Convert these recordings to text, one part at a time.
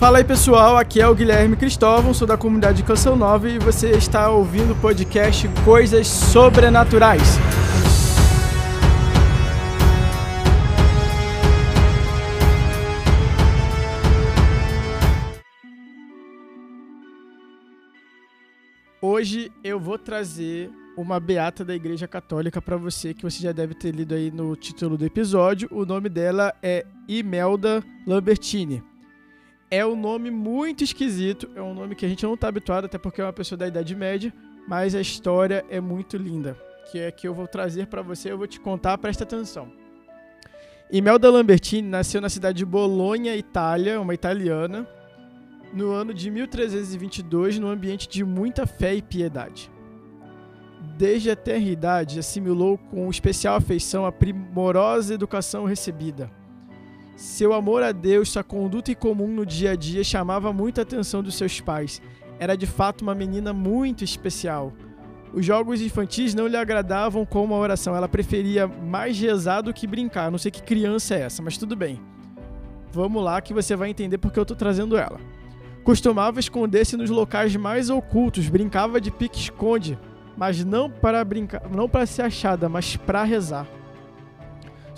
Fala aí pessoal, aqui é o Guilherme Cristóvão, sou da comunidade Canção Nova e você está ouvindo o podcast Coisas Sobrenaturais. Hoje eu vou trazer uma beata da Igreja Católica para você que você já deve ter lido aí no título do episódio. O nome dela é Imelda Lambertini. É um nome muito esquisito, é um nome que a gente não está habituado, até porque é uma pessoa da Idade Média, mas a história é muito linda, que é que eu vou trazer para você, eu vou te contar, presta atenção. Imelda Lambertini nasceu na cidade de Bolonha, Itália, uma italiana, no ano de 1322, num ambiente de muita fé e piedade. Desde a tenra idade, assimilou com especial afeição a primorosa educação recebida. Seu amor a Deus, sua conduta em comum no dia a dia chamava muita atenção dos seus pais. Era de fato uma menina muito especial. Os jogos infantis não lhe agradavam como a oração. Ela preferia mais rezar do que brincar. Não sei que criança é essa, mas tudo bem. Vamos lá que você vai entender porque eu estou trazendo ela. Costumava esconder-se nos locais mais ocultos, brincava de pique-esconde, mas não para brincar, não para ser achada, mas para rezar.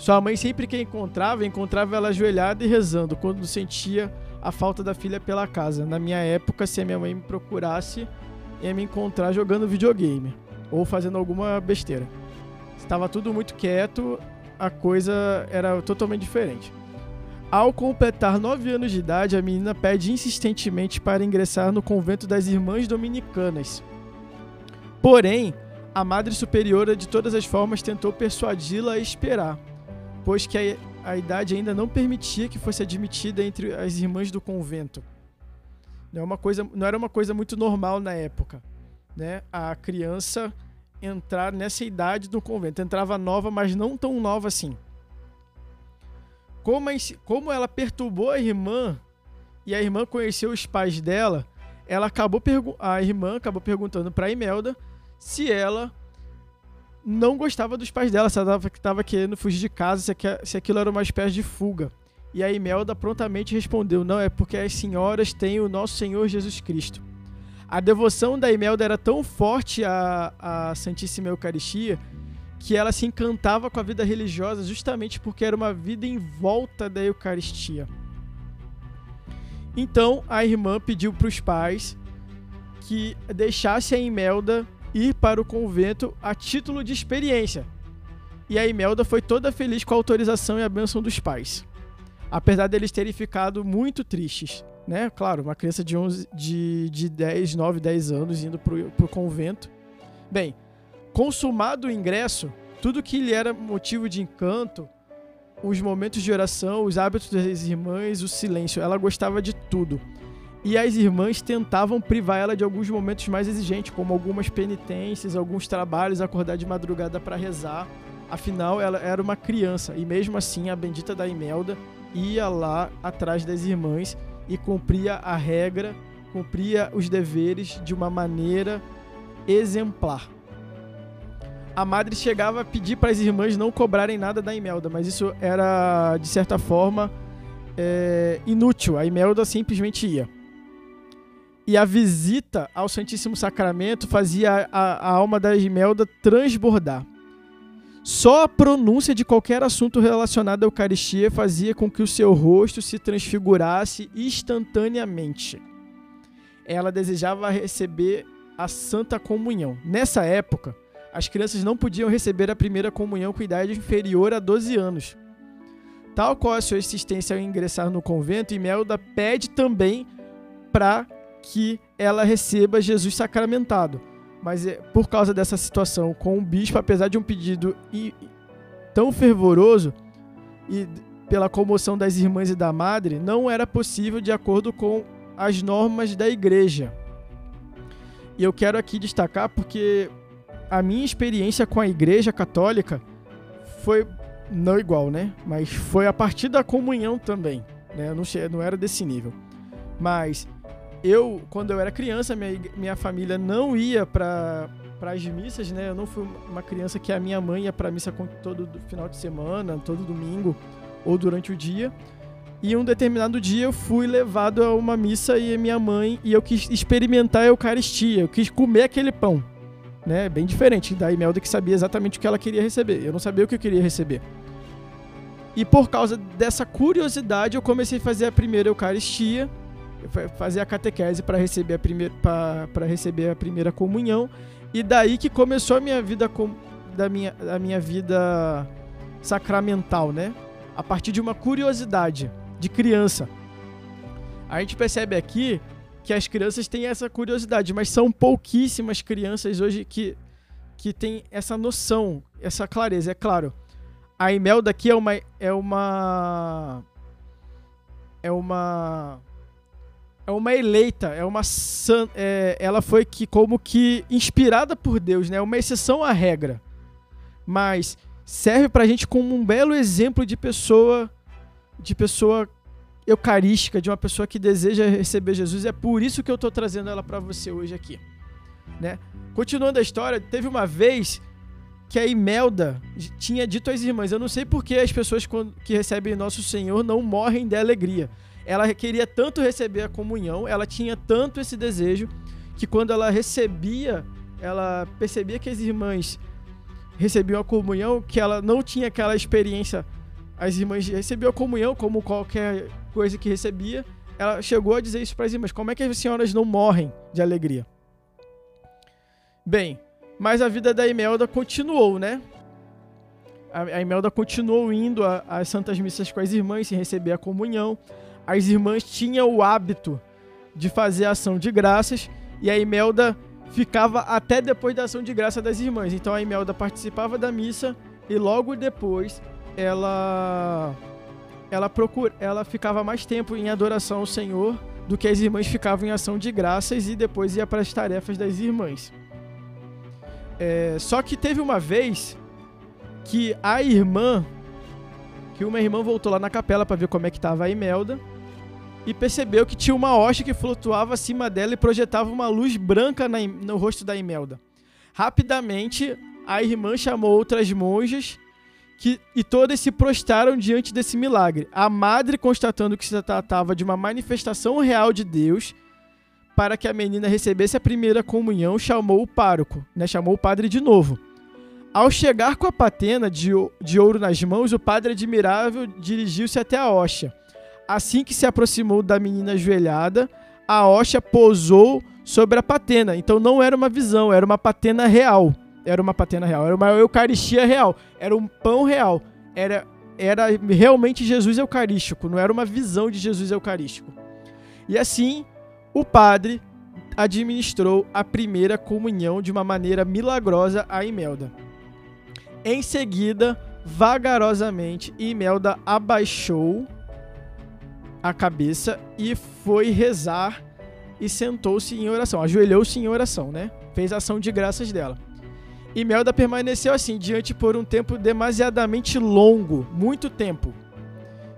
Sua mãe sempre que a encontrava, encontrava ela ajoelhada e rezando quando sentia a falta da filha pela casa. Na minha época, se a minha mãe me procurasse, ia me encontrar jogando videogame ou fazendo alguma besteira. Estava tudo muito quieto, a coisa era totalmente diferente. Ao completar nove anos de idade, a menina pede insistentemente para ingressar no convento das Irmãs Dominicanas. Porém, a Madre Superiora de todas as formas tentou persuadi-la a esperar, pois que a, a idade ainda não permitia que fosse admitida entre as irmãs do convento. Não, é uma coisa, não era uma coisa muito normal na época, né? A criança entrar nessa idade no convento. Entrava nova, mas não tão nova assim. Como, a, como ela perturbou a irmã e a irmã conheceu os pais dela, ela acabou a irmã acabou perguntando para Imelda se ela não gostava dos pais dela, se ela estava querendo fugir de casa, se, aquilo era uma espécie de fuga. E a Imelda prontamente respondeu: Não, é porque as senhoras têm o nosso Senhor Jesus Cristo. A devoção da Imelda era tão forte à, à Santíssima Eucaristia que ela se encantava com a vida religiosa justamente porque era uma vida em volta da Eucaristia. Então a irmã pediu para os pais que deixasse a Imelda ir para o convento a título de experiência. E a Imelda foi toda feliz com a autorização e a bênção dos pais. Apesar deles terem ficado muito tristes. Né? Claro, uma criança de, 11, de, de 10, 9, 10 anos indo para o convento. Bem, Consumado o ingresso, tudo que lhe era motivo de encanto, os momentos de oração, os hábitos das irmãs, o silêncio, ela gostava de tudo. E as irmãs tentavam privar ela de alguns momentos mais exigentes, como algumas penitências, alguns trabalhos, acordar de madrugada para rezar. Afinal, ela era uma criança e mesmo assim a bendita da Imelda ia lá atrás das irmãs e cumpria a regra, cumpria os deveres de uma maneira exemplar a madre chegava a pedir para as irmãs não cobrarem nada da Imelda, mas isso era, de certa forma, é, inútil. A Imelda simplesmente ia. E a visita ao Santíssimo Sacramento fazia a, a alma da Imelda transbordar. Só a pronúncia de qualquer assunto relacionado à Eucaristia fazia com que o seu rosto se transfigurasse instantaneamente. Ela desejava receber a Santa Comunhão. Nessa época, as crianças não podiam receber a primeira comunhão com idade inferior a 12 anos. Tal qual a sua existência ao ingressar no convento, Imelda pede também para que ela receba Jesus sacramentado. Mas é, por causa dessa situação com o bispo, apesar de um pedido tão fervoroso e pela comoção das irmãs e da madre, não era possível de acordo com as normas da igreja. E eu quero aqui destacar porque a minha experiência com a igreja católica foi não igual, né? Mas foi a partir da comunhão também, né? Não era desse nível. Mas eu, quando eu era criança, minha, minha família não ia para as missas, né? Eu não fui uma criança que a minha mãe ia para missa todo final de semana, todo domingo ou durante o dia. E um determinado dia eu fui levado a uma missa e minha mãe e eu quis experimentar a Eucaristia, eu quis comer aquele pão, né? Bem diferente da Imelda que sabia exatamente o que ela queria receber. Eu não sabia o que eu queria receber. E por causa dessa curiosidade, eu comecei a fazer a primeira Eucaristia, fazer a catequese para receber a primeira para receber a primeira comunhão, e daí que começou a minha vida com, da minha a minha vida sacramental, né? A partir de uma curiosidade de criança. A gente percebe aqui que as crianças têm essa curiosidade, mas são pouquíssimas crianças hoje que, que têm essa noção, essa clareza. É claro, a Imelda aqui é uma. É uma. É uma. É uma eleita, é uma. É, ela foi que, como que inspirada por Deus, né? Uma exceção à regra. Mas serve pra gente como um belo exemplo de pessoa de pessoa eucarística, de uma pessoa que deseja receber Jesus. É por isso que eu estou trazendo ela para você hoje aqui. Né? Continuando a história, teve uma vez que a Imelda tinha dito às irmãs: Eu não sei por que as pessoas que recebem Nosso Senhor não morrem de alegria. Ela queria tanto receber a comunhão, ela tinha tanto esse desejo, que quando ela recebia, ela percebia que as irmãs recebiam a comunhão, que ela não tinha aquela experiência as irmãs recebiam a comunhão como qualquer coisa que recebia. Ela chegou a dizer isso para as irmãs: como é que as senhoras não morrem de alegria? Bem, mas a vida da Imelda continuou, né? A, Imelda continuou indo às santas missas com as irmãs, sem receber a comunhão. As irmãs tinham o hábito de fazer ação de graças e a Imelda ficava até depois da ação de graça das irmãs. Então a Imelda participava da missa e logo depois ela ela procura, ela ficava mais tempo em adoração ao Senhor do que as irmãs ficavam em ação de graças e depois ia para as tarefas das irmãs. É, só que teve uma vez que a irmã, que uma irmã voltou lá na capela para ver como é que estava a Imelda e percebeu que tinha uma hoste que flutuava acima dela e projetava uma luz branca na, no rosto da Imelda. Rapidamente, a irmã chamou outras monjas que, e todas se prostraram diante desse milagre. A madre, constatando que se tratava de uma manifestação real de Deus, para que a menina recebesse a primeira comunhão, chamou o pároco, né? chamou o padre de novo. Ao chegar com a patena de, de ouro nas mãos, o padre admirável dirigiu-se até a hóstia. Assim que se aproximou da menina ajoelhada, a hóstia pousou sobre a patena. Então não era uma visão, era uma patena real era uma patena real, era uma eucaristia real, era um pão real, era, era realmente Jesus eucarístico, não era uma visão de Jesus eucarístico. E assim, o padre administrou a primeira comunhão de uma maneira milagrosa a Imelda. Em seguida, vagarosamente, Imelda abaixou a cabeça e foi rezar e sentou-se em oração, ajoelhou-se em oração, né? Fez ação de graças dela. E Melda permaneceu assim diante por um tempo demasiadamente longo, muito tempo.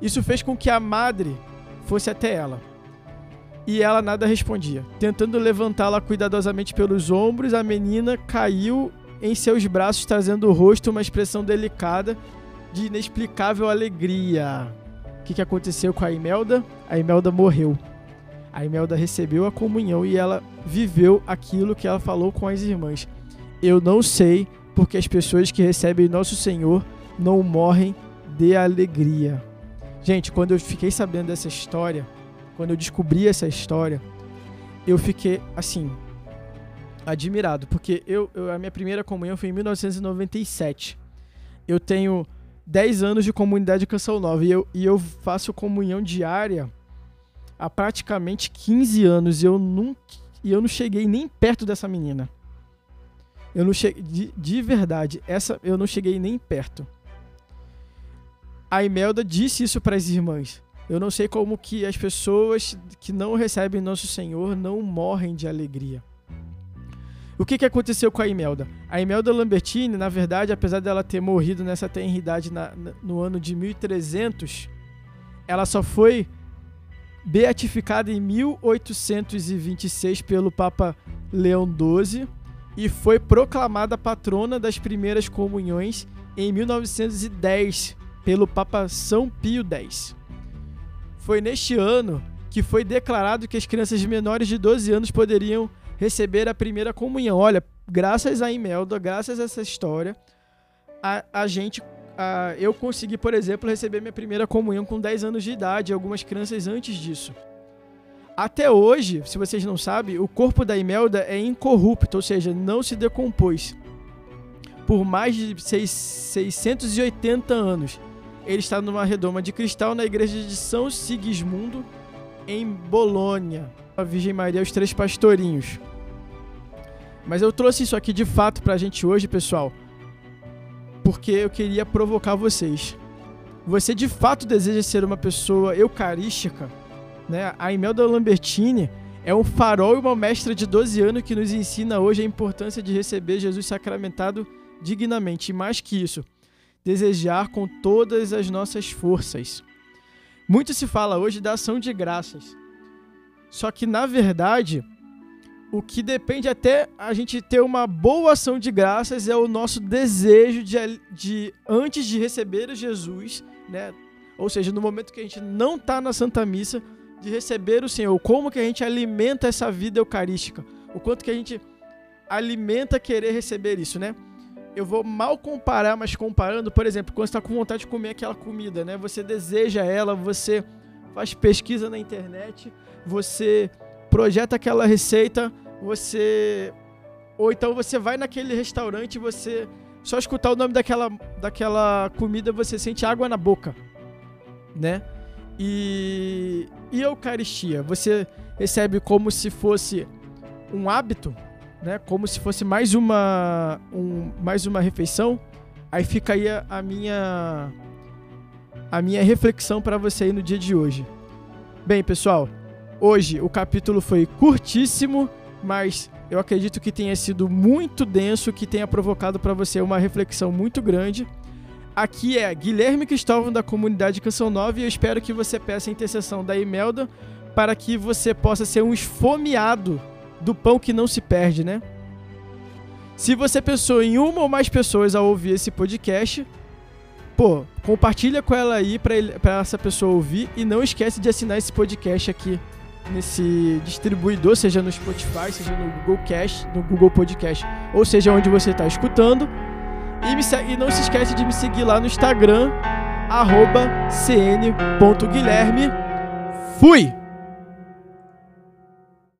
Isso fez com que a madre fosse até ela. E ela nada respondia. Tentando levantá-la cuidadosamente pelos ombros, a menina caiu em seus braços, trazendo o rosto uma expressão delicada de inexplicável alegria. Que, que aconteceu com a Imelda? A Imelda morreu. A Imelda recebeu a comunhão e ela viveu aquilo que ela falou com as irmãs. Eu não sei porque as pessoas que recebem nosso Senhor não morrem de alegria. Gente, quando eu fiquei sabendo dessa história, quando eu descobri essa história, eu fiquei assim admirado, porque eu, eu a minha primeira comunhão foi em 1997. Eu tenho 10 anos de comunidade Canção Nova e eu, e eu faço comunhão diária há praticamente 15 anos e eu nunca e eu não cheguei nem perto dessa menina. Eu não cheguei. De, de verdade, essa eu não cheguei nem perto. A Imelda disse isso para as irmãs. Eu não sei como que as pessoas que não recebem nosso Senhor não morrem de alegria. O que, que aconteceu com a Imelda? A Imelda Lambertini, na verdade, apesar dela ter morrido nessa tenridade na, no ano de 1300, ela só foi beatificada em 1826 pelo Papa Leão XII e foi proclamada patrona das primeiras comunhões em 1910 pelo Papa São Pio X. foi neste ano que foi declarado que as crianças menores de 12 anos poderiam receber a primeira comunhão. Olha, graças a Imelda, graças a essa história, a, a gente. A, eu consegui, por exemplo, receber minha primeira comunhão com 10 anos de idade, algumas crianças antes disso. Até hoje, se vocês não sabem, o corpo da Imelda é incorrupto, ou seja, não se decompôs. Por mais de 6, 680 anos. Ele está numa redoma de cristal na igreja de São Sigismundo, em Bolônia. A Virgem Maria os Três Pastorinhos. Mas eu trouxe isso aqui de fato pra gente hoje, pessoal, porque eu queria provocar vocês. Você de fato deseja ser uma pessoa eucarística? Né? A Imelda Lambertini é um farol e uma mestra de 12 anos que nos ensina hoje a importância de receber Jesus sacramentado dignamente. E mais que isso, desejar com todas as nossas forças. Muito se fala hoje da ação de graças. Só que, na verdade, o que depende até a gente ter uma boa ação de graças é o nosso desejo de, de antes de receber Jesus, né? Ou seja, no momento que a gente não está na Santa Missa, de receber o Senhor. Como que a gente alimenta essa vida eucarística? O quanto que a gente alimenta querer receber isso, né? eu vou mal comparar, mas comparando, por exemplo, quando está com vontade de comer aquela comida, né? Você deseja ela, você faz pesquisa na internet, você projeta aquela receita, você ou então você vai naquele restaurante e você só escutar o nome daquela, daquela comida você sente água na boca, né? E e Eucaristia, você recebe como se fosse um hábito, né? Como se fosse mais uma, um, mais uma refeição. Aí fica aí a, a minha a minha reflexão para você aí no dia de hoje. Bem, pessoal, hoje o capítulo foi curtíssimo, mas eu acredito que tenha sido muito denso, que tenha provocado para você uma reflexão muito grande. Aqui é Guilherme Cristóvão da comunidade Canção 9 e eu espero que você peça a intercessão da Imelda para que você possa ser um esfomeado do pão que não se perde, né? Se você pensou em uma ou mais pessoas ao ouvir esse podcast, pô, compartilha com ela aí para essa pessoa ouvir e não esquece de assinar esse podcast aqui nesse distribuidor, seja no Spotify, seja no Google Cast, no Google Podcast, ou seja onde você está escutando. E, me, e não se esquece de me seguir lá no Instagram, cn.guilherme. Fui!